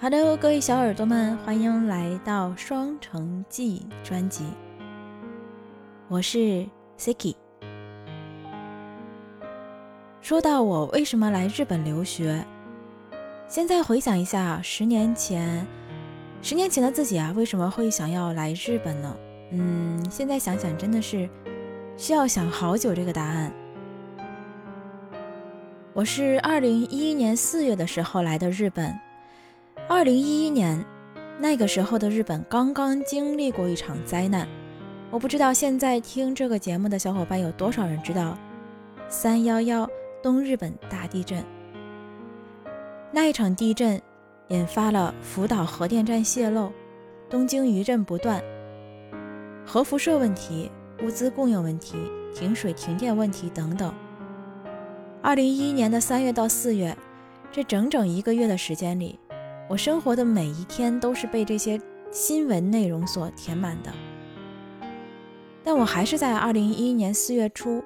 好的各位小耳朵们，欢迎来到《双城记》专辑。我是 Siki。说到我为什么来日本留学，现在回想一下，十年前，十年前的自己啊，为什么会想要来日本呢？嗯，现在想想，真的是需要想好久这个答案。我是二零一一年四月的时候来的日本。二零一一年，那个时候的日本刚刚经历过一场灾难。我不知道现在听这个节目的小伙伴有多少人知道三幺幺东日本大地震。那一场地震引发了福岛核电站泄漏、东京余震不断、核辐射问题、物资供应问题、停水停电问题等等。二零一一年的三月到四月，这整整一个月的时间里，我生活的每一天都是被这些新闻内容所填满的。但我还是在二零一一年四月初，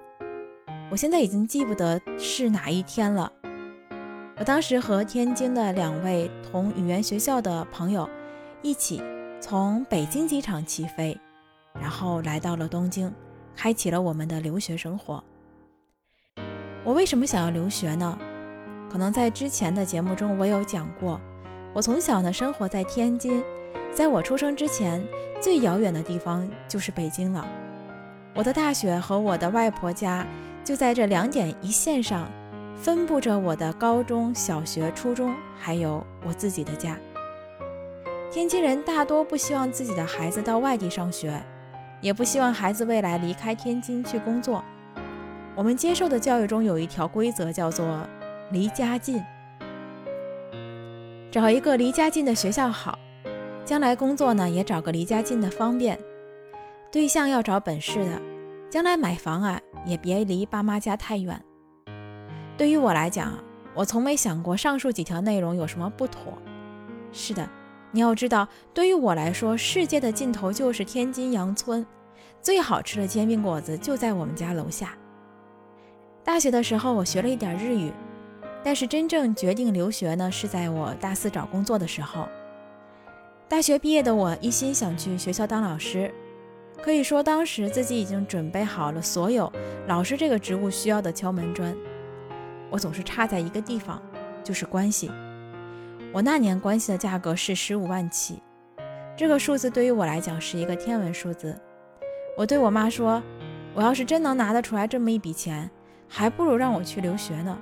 我现在已经记不得是哪一天了。我当时和天津的两位同语言学校的朋友一起从北京机场起飞，然后来到了东京，开启了我们的留学生活。我为什么想要留学呢？可能在之前的节目中我有讲过，我从小呢生活在天津，在我出生之前，最遥远的地方就是北京了。我的大学和我的外婆家就在这两点一线上，分布着我的高中小学、初中，还有我自己的家。天津人大多不希望自己的孩子到外地上学，也不希望孩子未来离开天津去工作。我们接受的教育中有一条规则，叫做离家近，找一个离家近的学校好，将来工作呢也找个离家近的方便。对象要找本市的，将来买房啊也别离爸妈家太远。对于我来讲，我从没想过上述几条内容有什么不妥。是的，你要知道，对于我来说，世界的尽头就是天津杨村，最好吃的煎饼果子就在我们家楼下。大学的时候，我学了一点日语，但是真正决定留学呢，是在我大四找工作的时候。大学毕业的我一心想去学校当老师，可以说当时自己已经准备好了所有老师这个职务需要的敲门砖。我总是差在一个地方，就是关系。我那年关系的价格是十五万起，这个数字对于我来讲是一个天文数字。我对我妈说，我要是真能拿得出来这么一笔钱。还不如让我去留学呢。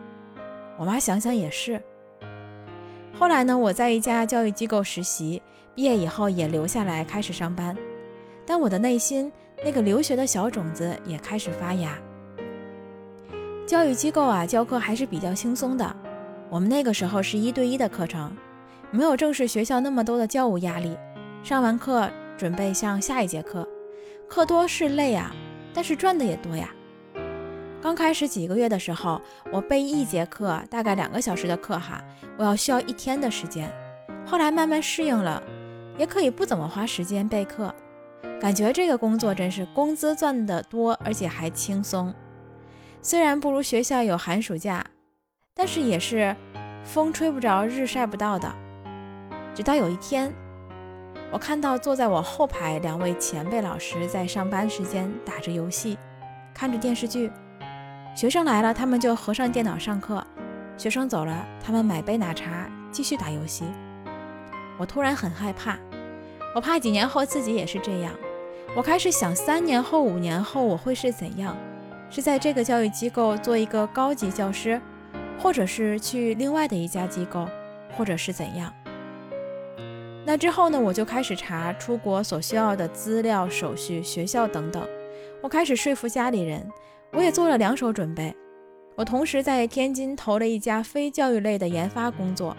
我妈想想也是。后来呢，我在一家教育机构实习，毕业以后也留下来开始上班。但我的内心那个留学的小种子也开始发芽。教育机构啊，教课还是比较轻松的。我们那个时候是一对一的课程，没有正式学校那么多的教务压力。上完课准备上下一节课，课多是累啊，但是赚的也多呀。刚开始几个月的时候，我备一节课大概两个小时的课哈，我要需要一天的时间。后来慢慢适应了，也可以不怎么花时间备课，感觉这个工作真是工资赚得多，而且还轻松。虽然不如学校有寒暑假，但是也是风吹不着，日晒不到的。直到有一天，我看到坐在我后排两位前辈老师在上班时间打着游戏，看着电视剧。学生来了，他们就合上电脑上课；学生走了，他们买杯奶茶继续打游戏。我突然很害怕，我怕几年后自己也是这样。我开始想，三年后、五年后我会是怎样？是在这个教育机构做一个高级教师，或者是去另外的一家机构，或者是怎样？那之后呢？我就开始查出国所需要的资料、手续、学校等等。我开始说服家里人。我也做了两手准备，我同时在天津投了一家非教育类的研发工作，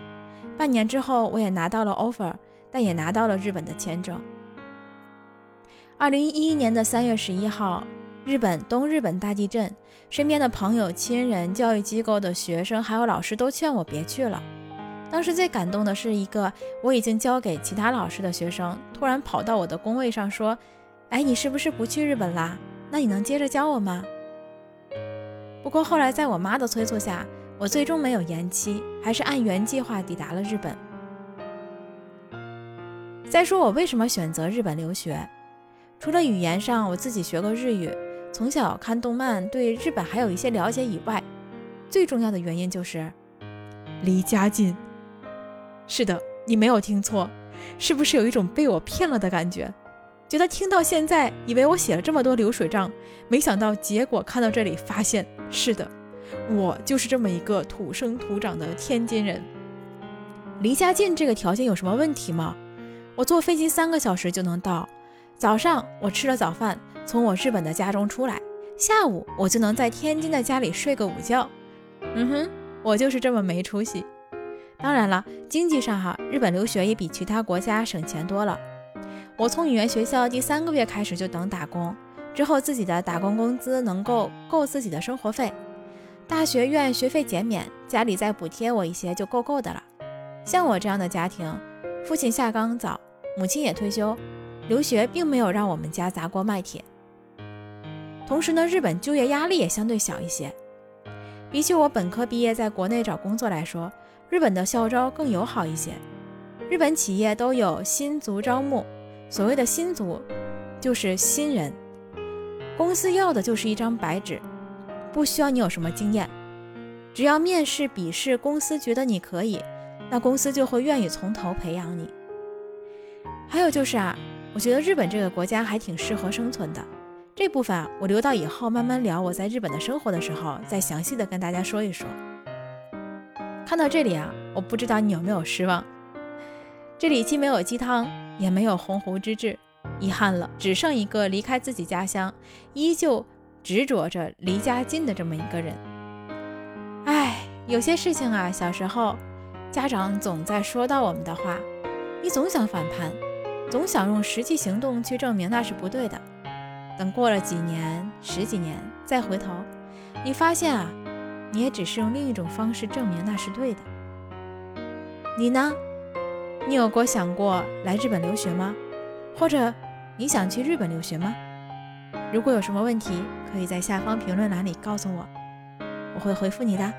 半年之后我也拿到了 offer，但也拿到了日本的签证。二零一一年的三月十一号，日本东日本大地震，身边的朋友、亲人、教育机构的学生还有老师都劝我别去了。当时最感动的是一个我已经交给其他老师的学生，突然跑到我的工位上说：“哎，你是不是不去日本啦？那你能接着教我吗？”不过后来，在我妈的催促下，我最终没有延期，还是按原计划抵达了日本。再说我为什么选择日本留学？除了语言上我自己学过日语，从小看动漫，对日本还有一些了解以外，最重要的原因就是离家近。是的，你没有听错，是不是有一种被我骗了的感觉？觉得听到现在，以为我写了这么多流水账，没想到结果看到这里，发现是的，我就是这么一个土生土长的天津人。离家近这个条件有什么问题吗？我坐飞机三个小时就能到，早上我吃了早饭，从我日本的家中出来，下午我就能在天津的家里睡个午觉。嗯哼，我就是这么没出息。当然了，经济上哈，日本留学也比其他国家省钱多了。我从语言学校第三个月开始就等打工，之后自己的打工工资能够够自己的生活费，大学院学费减免，家里再补贴我一些就够够的了。像我这样的家庭，父亲下岗早，母亲也退休，留学并没有让我们家砸锅卖铁。同时呢，日本就业压力也相对小一些，比起我本科毕业在国内找工作来说，日本的校招更友好一些。日本企业都有新卒招募。所谓的新卒，就是新人，公司要的就是一张白纸，不需要你有什么经验，只要面试、笔试，公司觉得你可以，那公司就会愿意从头培养你。还有就是啊，我觉得日本这个国家还挺适合生存的，这部分啊，我留到以后慢慢聊我在日本的生活的时候，再详细的跟大家说一说。看到这里啊，我不知道你有没有失望，这里既没有鸡汤。也没有鸿鹄之志，遗憾了，只剩一个离开自己家乡，依旧执着着离家近的这么一个人。唉，有些事情啊，小时候家长总在说到我们的话，你总想反叛，总想用实际行动去证明那是不对的。等过了几年、十几年，再回头，你发现啊，你也只是用另一种方式证明那是对的。你呢？你有过想过来日本留学吗？或者你想去日本留学吗？如果有什么问题，可以在下方评论栏里告诉我，我会回复你的。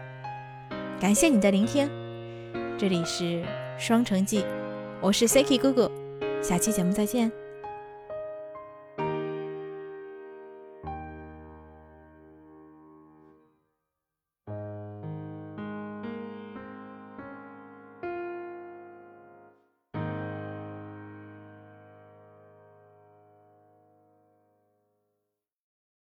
感谢你的聆听，这里是双城记，我是 Siki 哥哥，下期节目再见。